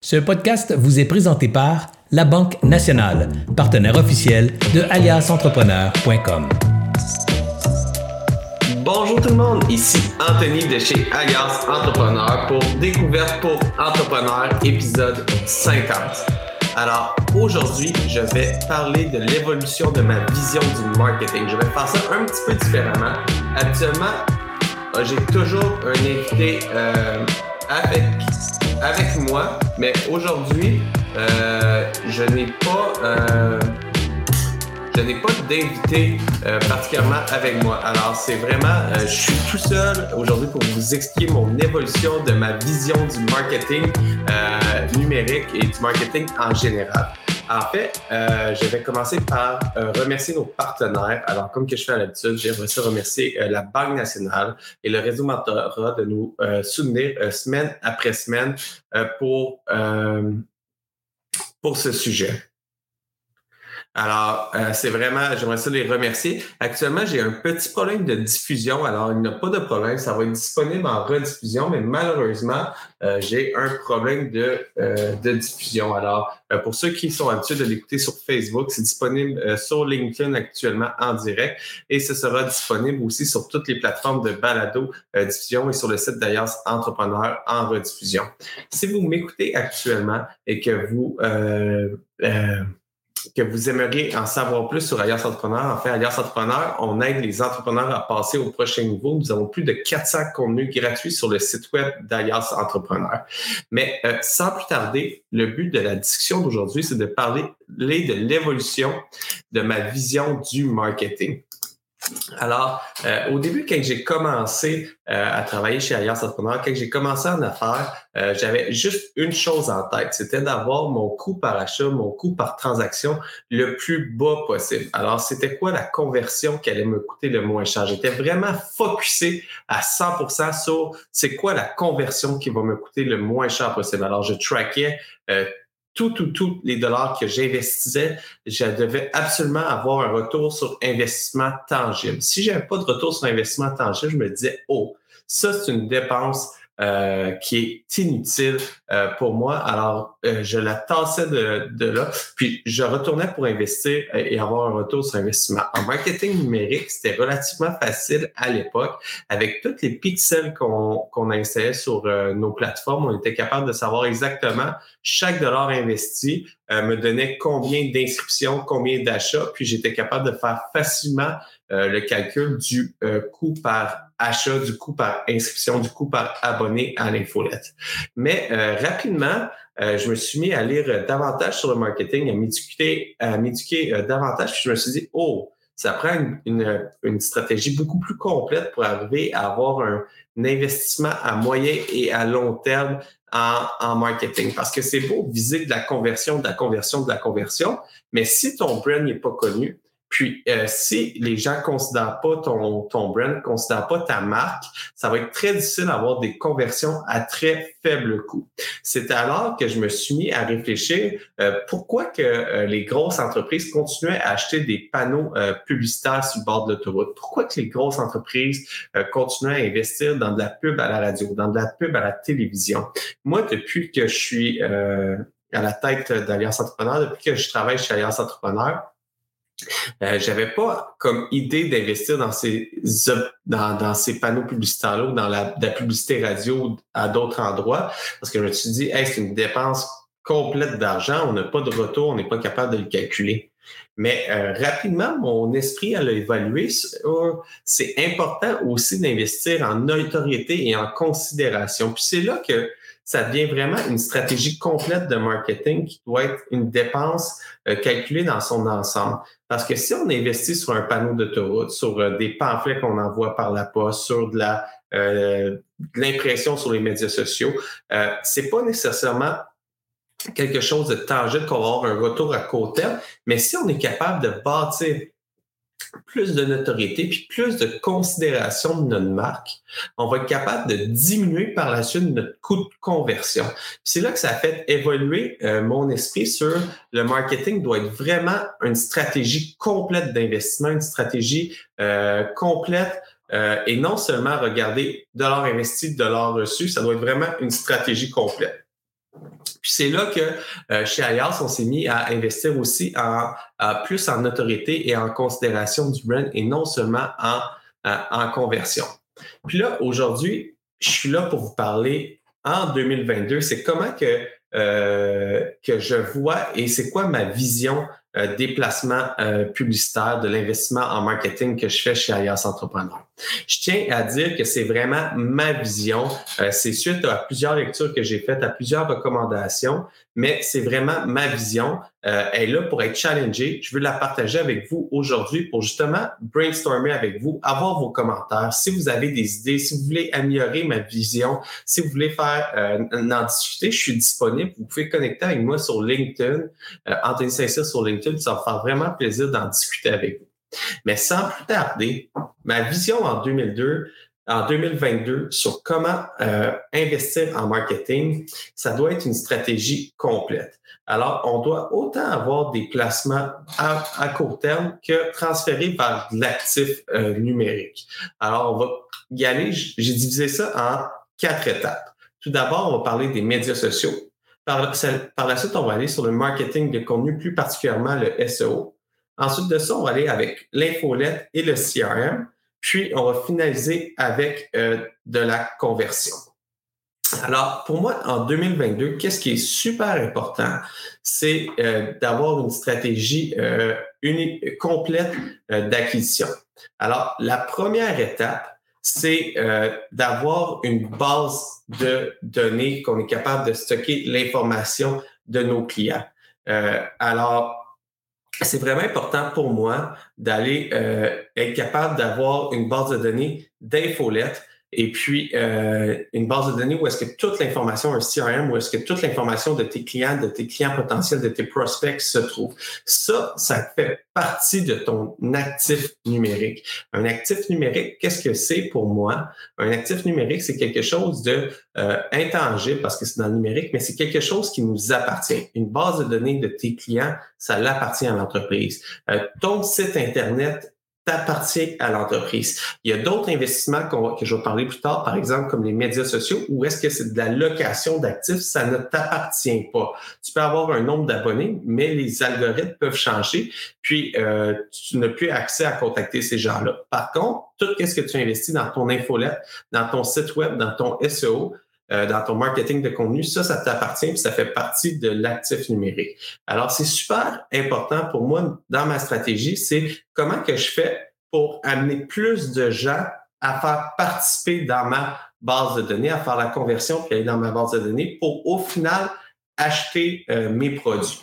Ce podcast vous est présenté par La Banque Nationale, partenaire officiel de aliasentrepreneur.com. Bonjour tout le monde, ici Anthony de chez Alias Entrepreneur pour Découverte pour Entrepreneurs, épisode 50. Alors aujourd'hui, je vais parler de l'évolution de ma vision du marketing. Je vais faire ça un petit peu différemment. Actuellement, j'ai toujours un invité euh, avec avec moi, mais aujourd'hui, euh, je n'ai pas, euh, pas d'invité euh, particulièrement avec moi. Alors, c'est vraiment, je suis tout seul aujourd'hui pour vous expliquer mon évolution de ma vision du marketing numérique et du marketing en général. En fait, euh, je vais commencer par euh, remercier nos partenaires. Alors, comme que je fais à l'habitude, j'aimerais ça remercier euh, la Banque nationale et le réseau Mentorat de nous soutenir semaine après semaine pour, pour ce sujet. Alors, euh, c'est vraiment, j'aimerais ça les remercier. Actuellement, j'ai un petit problème de diffusion. Alors, il n'y a pas de problème, ça va être disponible en rediffusion, mais malheureusement, euh, j'ai un problème de, euh, de diffusion. Alors, pour ceux qui sont habitués de l'écouter sur Facebook, c'est disponible sur LinkedIn actuellement en direct et ce sera disponible aussi sur toutes les plateformes de balado diffusion et sur le site d'ailleurs Entrepreneur en rediffusion. Si vous m'écoutez actuellement et que vous que vous aimeriez en savoir plus sur Alias Entrepreneur, en fait, Alias Entrepreneur, on aide les entrepreneurs à passer au prochain niveau. Nous avons plus de 400 contenus gratuits sur le site web d'Alias Entrepreneur. Mais euh, sans plus tarder, le but de la discussion d'aujourd'hui, c'est de parler de l'évolution de ma vision du marketing. Alors, euh, au début, quand j'ai commencé euh, à travailler chez Alliance Entrepreneur, quand j'ai commencé en affaires, euh, j'avais juste une chose en tête, c'était d'avoir mon coût par achat, mon coût par transaction le plus bas possible. Alors, c'était quoi la conversion qui allait me coûter le moins cher? J'étais vraiment focusé à 100% sur c'est quoi la conversion qui va me coûter le moins cher possible. Alors, je traquais tout, tout, tous les dollars que j'investissais, je devais absolument avoir un retour sur investissement tangible. Si j'avais pas de retour sur investissement tangible, je me disais, oh, ça, c'est une dépense euh, qui est inutile euh, pour moi. Alors, euh, je la tassais de, de, là, puis je retournais pour investir et avoir un retour sur investissement. En marketing numérique, c'était relativement facile à l'époque. Avec tous les pixels qu'on qu'on installait sur nos plateformes, on était capable de savoir exactement chaque dollar investi me donnait combien d'inscriptions, combien d'achats, puis j'étais capable de faire facilement le calcul du coût par achat, du coût par inscription, du coût par abonné à l'infolette. Mais euh, rapidement, euh, je me suis mis à lire davantage sur le marketing, à m'éduquer, à m'éduquer euh, davantage. Puis je me suis dit, oh, ça prend une, une, stratégie beaucoup plus complète pour arriver à avoir un, investissement à moyen et à long terme en, en marketing. Parce que c'est beau viser de la conversion, de la conversion, de la conversion, mais si ton brand n'est pas connu, puis, euh, si les gens considèrent pas ton, ton brand, considèrent pas ta marque, ça va être très difficile d'avoir des conversions à très faible coût. C'est alors que je me suis mis à réfléchir euh, pourquoi que euh, les grosses entreprises continuaient à acheter des panneaux publicitaires sur le bord de l'autoroute? Pourquoi que les grosses entreprises continuaient à investir dans de la pub à la radio, dans de la pub à la télévision? Moi, depuis que je suis à la tête d'Alliance Entrepreneur, depuis que je travaille chez Alliance Entrepreneur, euh, j'avais pas comme idée d'investir dans ces dans, ces panneaux publicitaires-là ou dans la, la, publicité radio à d'autres endroits parce que je me suis dit hey, c'est une dépense complète d'argent, on n'a pas de retour, on n'est pas capable de le calculer. Mais euh, rapidement, mon esprit a évalué. C'est important aussi d'investir en notoriété et en considération. Puis c'est là que ça devient vraiment une stratégie complète de marketing qui doit être une dépense euh, calculée dans son ensemble. Parce que si on investit sur un panneau d'autoroute, sur euh, des pamphlets qu'on envoie par la poste, sur de la euh, l'impression sur les médias sociaux, euh, c'est pas nécessairement quelque chose de tangible qu'on va avoir un retour à court terme, mais si on est capable de bâtir plus de notoriété puis plus de considération de notre marque, on va être capable de diminuer par la suite notre coût de conversion. C'est là que ça fait évoluer euh, mon esprit sur le marketing doit être vraiment une stratégie complète d'investissement, une stratégie euh, complète euh, et non seulement regarder dollars investis, dollars reçus, ça doit être vraiment une stratégie complète. Puis c'est là que chez Alias, on s'est mis à investir aussi en, plus en autorité et en considération du brand et non seulement en, en conversion. Puis là, aujourd'hui, je suis là pour vous parler en 2022. C'est comment que, que je vois et c'est quoi ma vision euh, déplacement euh, publicitaire, de l'investissement en marketing que je fais chez Alias Entrepreneur. Je tiens à dire que c'est vraiment ma vision. Euh, c'est suite à plusieurs lectures que j'ai faites, à plusieurs recommandations, mais c'est vraiment ma vision. Euh, est là pour être challengée. Je veux la partager avec vous aujourd'hui pour justement brainstormer avec vous, avoir vos commentaires. Si vous avez des idées, si vous voulez améliorer ma vision, si vous voulez faire euh, en discuter, je suis disponible. Vous pouvez connecter avec moi sur LinkedIn, euh, Anthony Saint-Cyr sur LinkedIn. Ça va faire vraiment plaisir d'en discuter avec vous. Mais sans plus tarder, ma vision en 2002, en 2022 sur comment euh, investir en marketing, ça doit être une stratégie complète. Alors, on doit autant avoir des placements à, court terme que transférer de l'actif euh, numérique. Alors, on va y aller. J'ai divisé ça en quatre étapes. Tout d'abord, on va parler des médias sociaux. Par, par la suite, on va aller sur le marketing de contenu, plus particulièrement le SEO. Ensuite de ça, on va aller avec l'infolette et le CRM. Puis, on va finaliser avec euh, de la conversion. Alors, pour moi, en 2022, qu'est-ce qui est super important? C'est euh, d'avoir une stratégie euh, complète d'acquisition. Alors, la première étape, c'est d'avoir une base de données qu'on est capable de stocker l'information de nos clients. alors, c'est vraiment important pour moi d'aller euh, être capable d'avoir une base de données d'infolettes et puis euh, une base de données où est-ce que toute l'information, un CRM, où est-ce que toute l'information de tes clients, de tes clients potentiels, de tes prospects se trouve. Ça, ça fait partie de ton actif numérique. Un actif numérique, qu'est-ce que c'est pour moi? Un actif numérique, c'est quelque chose de euh, intangible parce que c'est dans le numérique, mais c'est quelque chose qui nous appartient. Une base de données de tes clients, ça l'appartient à l'entreprise. Euh, ton site Internet appartient à l'entreprise. Il y a d'autres investissements que je vais parler plus tard, par exemple comme les médias sociaux, où est-ce que c'est de la location d'actifs, ça ne t'appartient pas. Tu peux avoir un nombre d'abonnés, mais les algorithmes peuvent changer, puis euh, tu n'as plus accès à contacter ces gens-là. Par contre, tout ce que tu investis dans ton infolette, dans ton site web, dans ton SEO, euh, dans ton marketing de contenu, ça, ça t'appartient, puis ça fait partie de l'actif numérique. Alors, c'est super important pour moi dans ma stratégie, c'est comment que je fais pour amener plus de gens à faire participer dans ma base de données, à faire la conversion puis aller dans ma base de données pour au final acheter euh, mes produits.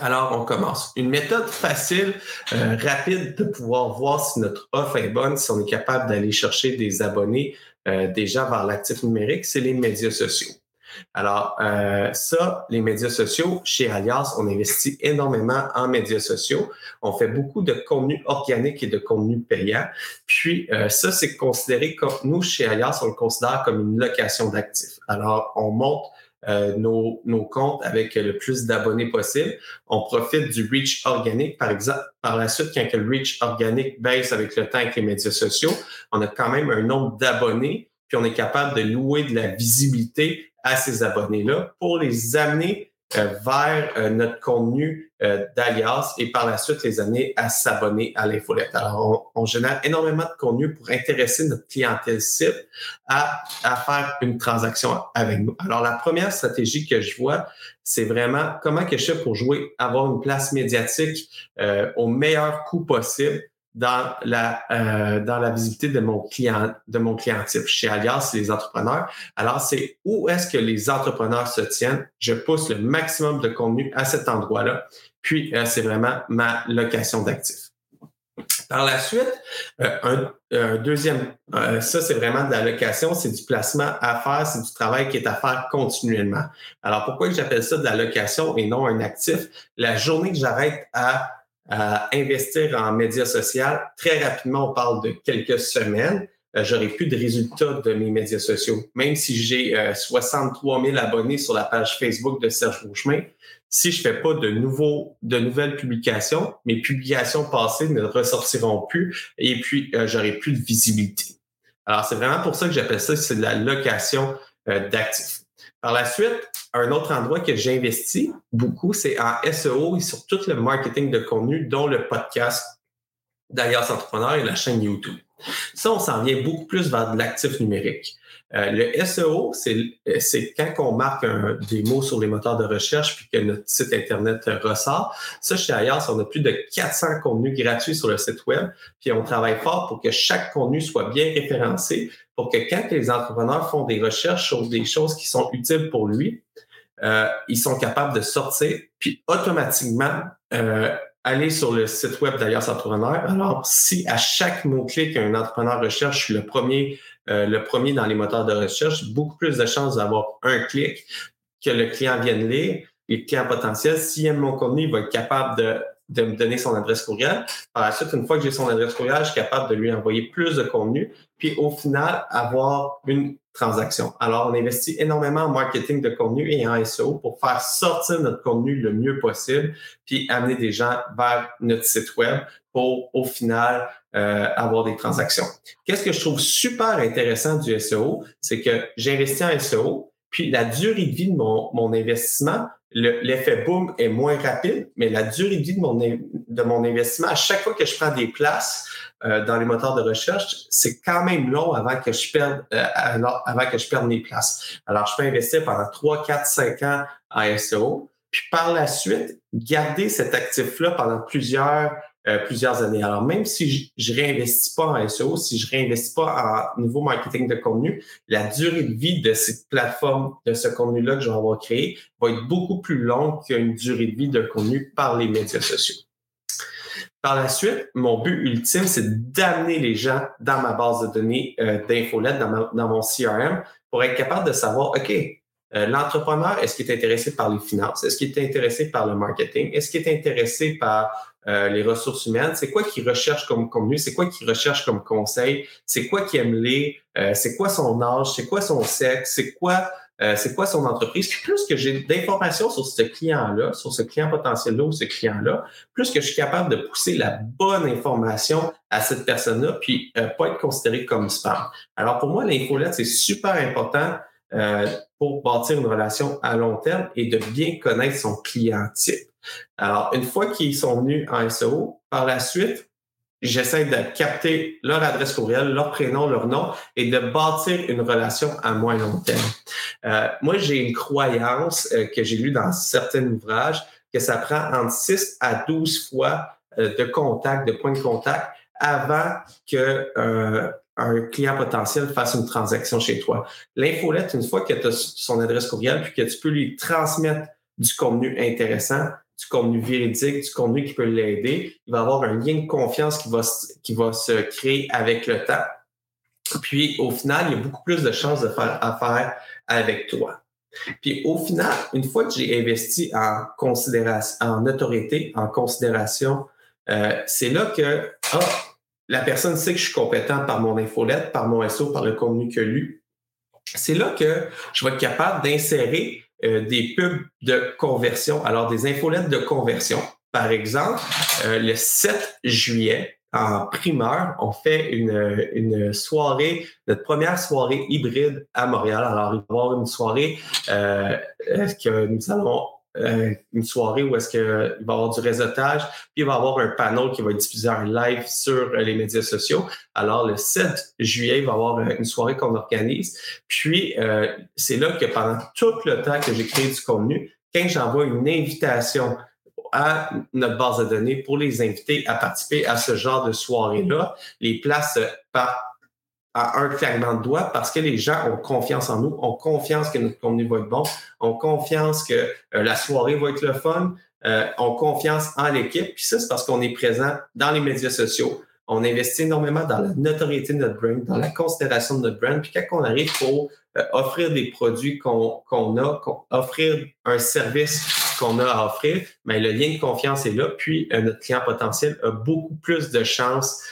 Alors, on commence. Une méthode facile, euh, rapide de pouvoir voir si notre offre est bonne, si on est capable d'aller chercher des abonnés euh, déjà vers l'actif numérique, c'est les médias sociaux. Alors, euh, ça, les médias sociaux, chez Alias, on investit énormément en médias sociaux. On fait beaucoup de contenu organique et de contenu payant. Puis, euh, ça, c'est considéré comme, nous, chez Alias, on le considère comme une location d'actifs. Alors, on monte euh, nos, nos, comptes avec le plus d'abonnés possible. On profite du reach organique. Par exemple, par la suite, quand le reach organique baisse avec le temps avec les médias sociaux, on a quand même un nombre d'abonnés, puis on est capable de louer de la visibilité à ces abonnés-là pour les amener vers euh, notre contenu euh, d'Alias et par la suite les amener à s'abonner à l'infolette. Alors, on, génère énormément de contenu pour intéresser notre clientèle cible à, à faire une transaction avec nous. Alors, la première stratégie que je vois, c'est vraiment comment que je fais pour jouer, avoir une place médiatique au meilleur coût possible dans la euh, dans la visibilité de mon client de mon client chez Alias c'est les entrepreneurs alors c'est où est-ce que les entrepreneurs se tiennent? Je pousse le maximum de contenu à cet endroit-là puis euh, c'est vraiment ma location d'actifs par la suite, euh, un, deuxième, ça c'est vraiment de la location, c'est du placement à faire, c'est du travail qui est à faire continuellement. Alors pourquoi j'appelle ça de la location et non un actif? La journée que j'arrête à à investir en médias sociaux, très rapidement, on parle de quelques semaines, euh, j'aurai plus de résultats de mes médias sociaux. Même si j'ai 63 euh, 000 abonnés sur la page Facebook de Serge Beauchemin, si je fais pas de nouveaux, de nouvelles publications, mes publications passées ne ressortiront plus et puis euh, j'aurai plus de visibilité. Alors, c'est vraiment pour ça que j'appelle ça, c'est de la location d'actifs. Par la suite, un autre endroit que j'investis beaucoup, c'est en SEO et sur tout le marketing de contenu, dont le podcast d'Alias Entrepreneur et la chaîne YouTube. Ça, on s'en vient beaucoup plus vers de l'actif numérique. Euh, le SEO, c'est quand on marque des mots sur les moteurs de recherche puis que notre site Internet ressort. Ça, chez Ayas, on a plus de 400 contenus gratuits sur le site Web. Puis on travaille fort pour que chaque contenu soit bien référencé pour que quand les entrepreneurs font des recherches sur des choses qui sont utiles pour lui, euh, ils sont capables de sortir puis automatiquement euh, aller sur le site web d'Alias Entrepreneur. Alors, si à chaque mot-clé qu'un entrepreneur recherche, je suis le premier, euh, le premier dans les moteurs de recherche, beaucoup plus de chances d'avoir un clic que le client vienne lire. Et le client potentiel, s'il aime mon contenu, il va être capable de, de me donner son adresse courriel. Par la suite, une fois que j'ai son adresse courriel, je suis capable de lui envoyer plus de contenu, puis au final, avoir une transaction. Alors, on investit énormément en marketing de contenu et en SEO pour faire sortir notre contenu le mieux possible, puis amener des gens vers notre site web pour, au final, euh, avoir des transactions. Qu'est-ce que je trouve super intéressant du SEO, c'est que j'investis en SEO, puis la durée de vie de mon, mon investissement, l'effet boom est moins rapide, mais la durée de vie de mon, de mon investissement, à chaque fois que je prends des places, euh, dans les moteurs de recherche, c'est quand même long avant que je perde euh, avant que je perde mes places. Alors, je peux investir pendant 3, 4, 5 ans en SEO, puis par la suite, garder cet actif-là pendant plusieurs euh, plusieurs années. Alors, même si je, ne réinvestis pas en SEO, si je réinvestis pas en nouveau marketing de contenu, la durée de vie de cette plateforme, de ce contenu-là que je vais avoir créé, va être beaucoup plus longue qu'une durée de vie de contenu par les médias sociaux. Par la suite, mon but ultime, c'est d'amener les gens dans ma base de données euh, dans, dans, mon CRM, pour être capable de savoir, OK, euh, l'entrepreneur, est-ce qu'il est intéressé par les finances? Est-ce qu'il est intéressé par le marketing? Est-ce qu'il est intéressé par euh, les ressources humaines? C'est quoi qu'il recherche comme contenu? C'est quoi qu'il recherche comme conseil? C'est quoi qu'il aime lire? c'est quoi son âge? C'est quoi son sexe? C'est quoi euh, c'est quoi son entreprise? plus que j'ai d'informations sur ce client-là, sur ce client potentiel-là ou ce client-là, plus que je suis capable de pousser la bonne information à cette personne-là, puis euh, pas être considéré comme spam. Alors pour moi, l'infolette, c'est super important euh, pour bâtir une relation à long terme et de bien connaître son client type. Alors, une fois qu'ils sont venus en SEO, par la suite, j'essaie de capter leur adresse courriel, leur prénom, leur nom et de bâtir une relation à moins long terme. Euh, moi, j'ai une croyance euh, que j'ai lue dans certains ouvrages que ça prend entre 6 à 12 fois de contact, de points de contact avant que un client potentiel fasse une transaction chez toi. L'infolette, une fois que tu as son adresse courriel puis que tu peux lui transmettre du contenu intéressant, du contenu véridique, du contenu qui peut l'aider. Il va avoir un lien de confiance qui va, qui va se créer avec le temps. Puis au final, il y a beaucoup plus de chances de faire affaire avec toi. Puis au final, une fois que j'ai investi en considération, en autorité, en considération, euh, c'est là que ah, la personne sait que je suis compétent par mon infolette, par mon SO, par le contenu que lu. C'est là que je vais être capable d'insérer euh, des pubs de conversion, alors des infolettes de conversion. Par exemple, euh, le 7 juillet, en primeur, on fait une, une, soirée, notre première soirée hybride à Montréal. Alors, il va y avoir une soirée euh, que nous allons euh, une soirée où est-ce qu'il va y avoir du réseautage, puis il va y avoir un panel qui va être diffusé en live sur les médias sociaux. Alors, le 7 juillet, il va y avoir une soirée qu'on organise. Puis, euh, c'est là que pendant tout le temps que j'ai créé du contenu, quand j'envoie une invitation à notre base de données pour les inviter à participer à ce genre de soirée-là, les places par à un claquement de doigts parce que les gens ont confiance en nous, ont confiance que notre contenu va être bon, ont confiance que euh, la soirée va être le fun, euh, ont confiance en l'équipe. Puis ça, c'est parce qu'on est présent dans les médias sociaux. On investit énormément dans la notoriété de notre brand, dans la considération de notre brand. Puis quand on arrive pour euh, offrir des produits qu'on a, offrir un service qu'on a à offrir, mais ben, le lien de confiance est là. Puis notre client potentiel a beaucoup plus de chances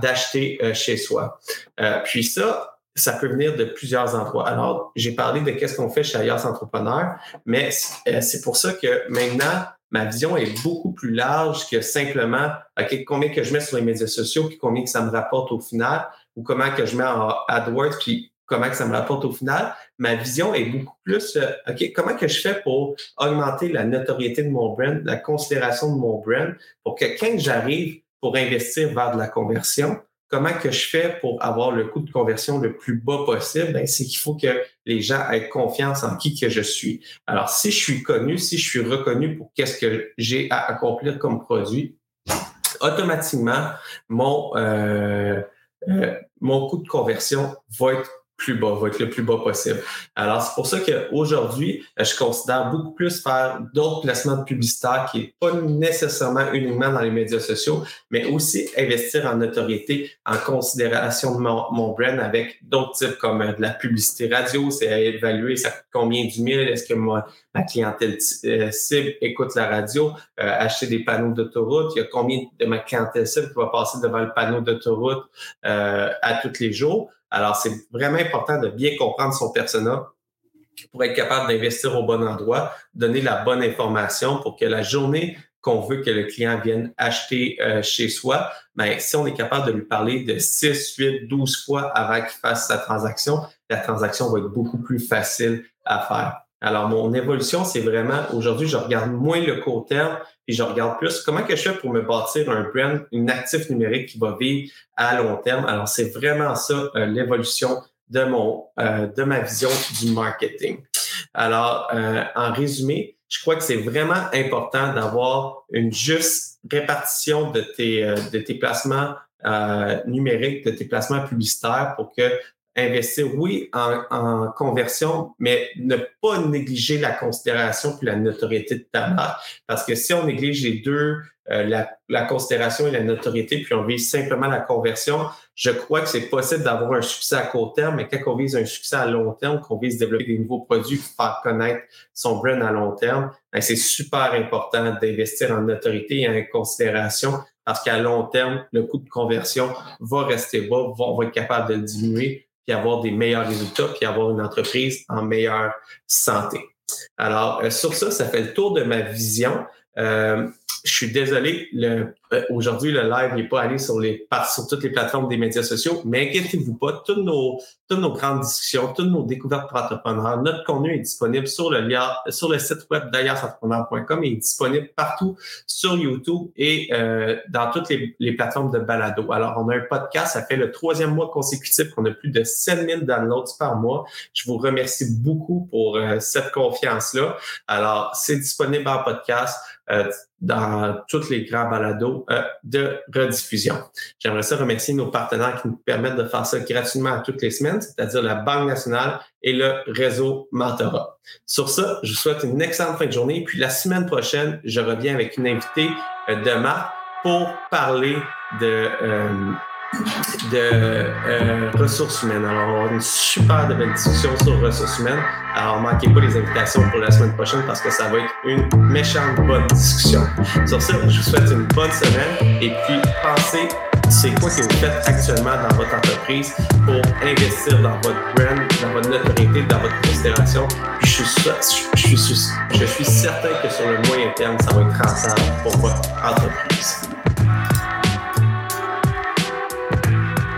d'acheter euh, chez soi. Euh, puis ça, ça peut venir de plusieurs endroits. Alors, j'ai parlé de qu'est-ce qu'on fait chez Alias Entrepreneur, mais euh, c'est pour ça que maintenant, ma vision est beaucoup plus large que simplement OK, combien que je mets sur les médias sociaux, puis combien que ça me rapporte au final, ou comment que je mets en AdWords, puis comment que ça me rapporte au final. Ma vision est beaucoup plus, OK, comment que je fais pour augmenter la notoriété de mon brand, la considération de mon brand, pour que quand j'arrive pour investir vers de la conversion, comment que je fais pour avoir le coût de conversion le plus bas possible? Ben, c'est qu'il faut que les gens aient confiance en qui que je suis. Alors, si je suis connu, si je suis reconnu pour qu'est-ce que j'ai à accomplir comme produit, automatiquement, mon, euh, euh, mon coût de conversion va être plus bas, va être le plus bas possible. Alors, c'est pour ça qu'aujourd'hui, euh, je considère beaucoup plus faire d'autres placements de publicitaires qui n'est pas nécessairement uniquement dans les médias sociaux, mais aussi investir en notoriété, en considération de mon, mon brand avec d'autres types comme euh, de la publicité radio, c'est à évaluer ça coûte combien du mille, est-ce que moi, ma clientèle euh, cible écoute la radio, acheter des panneaux d'autoroute, il y a combien de ma clientèle cible qui va passer devant le panneau d'autoroute à tous les jours. Alors, c'est vraiment important de bien comprendre son persona pour être capable d'investir au bon endroit, donner la bonne information pour que la journée qu'on veut que le client vienne acheter euh, chez soi, mais ben, si on est capable de lui parler de 6, 8, 12 fois avant qu'il fasse sa transaction, la transaction va être beaucoup plus facile à faire. Alors, mon évolution, c'est vraiment, aujourd'hui, je regarde moins le court terme et je regarde plus comment que je fais pour me bâtir un brand, une actif numérique qui va vivre à long terme? Alors, c'est vraiment ça euh, l'évolution de mon euh, de ma vision du marketing. Alors, euh, en résumé, je crois que c'est vraiment important d'avoir une juste répartition de tes de tes placements numériques, de tes placements publicitaires pour que investir, oui, en, conversion, mais ne pas négliger la considération puis la notoriété de ta marque. Parce que si on néglige les deux, euh, la, considération et la notoriété, puis on vise simplement la conversion, je crois que c'est possible d'avoir un succès à court terme, mais quand on vise un succès à long terme, qu'on vise développer des nouveaux produits, faire connaître son brand à long terme, ben, c'est super important d'investir en notoriété et en considération parce qu'à long terme, le coût de conversion va rester bas, on va être capable de le diminuer puis avoir des meilleurs résultats, puis avoir une entreprise en meilleure santé. Alors, euh, sur ça, ça fait le tour de ma vision. Euh, je suis désolé, euh, aujourd'hui, le live n'est pas allé sur, les, sur toutes les plateformes des médias sociaux, mais inquiétez-vous pas, toutes nos, toutes nos grandes discussions, toutes nos découvertes pour entrepreneurs, notre contenu est disponible sur le sur le site web d'ailleurs-entrepreneur.com et est disponible partout sur YouTube et euh, dans toutes les, les, plateformes de balado. Alors, on a un podcast, ça fait le troisième mois consécutif qu'on a plus de 7000 downloads par mois. Je vous remercie beaucoup pour euh, cette confiance-là. Alors, c'est disponible en podcast. Euh, dans tous les grands balados euh, de rediffusion. J'aimerais ça remercier nos partenaires qui nous permettent de faire ça gratuitement toutes les semaines, c'est-à-dire la Banque nationale et le réseau Mentorat. Sur ça, je vous souhaite une excellente fin de journée. Puis la semaine prochaine, je reviens avec une invitée euh, de pour parler de de euh, ressources humaines. Alors, on va avoir une super belle discussion sur ressources humaines. Alors, manquez pas les invitations pour la semaine prochaine parce que ça va être une méchante bonne discussion. Sur ce, je vous souhaite une bonne semaine et puis pensez c'est quoi que vous faites actuellement dans votre entreprise pour investir dans votre brand, dans votre notoriété, dans votre considération. Je suis, je, suis, je suis certain que sur le moyen terme, ça va être rentable pour votre entreprise.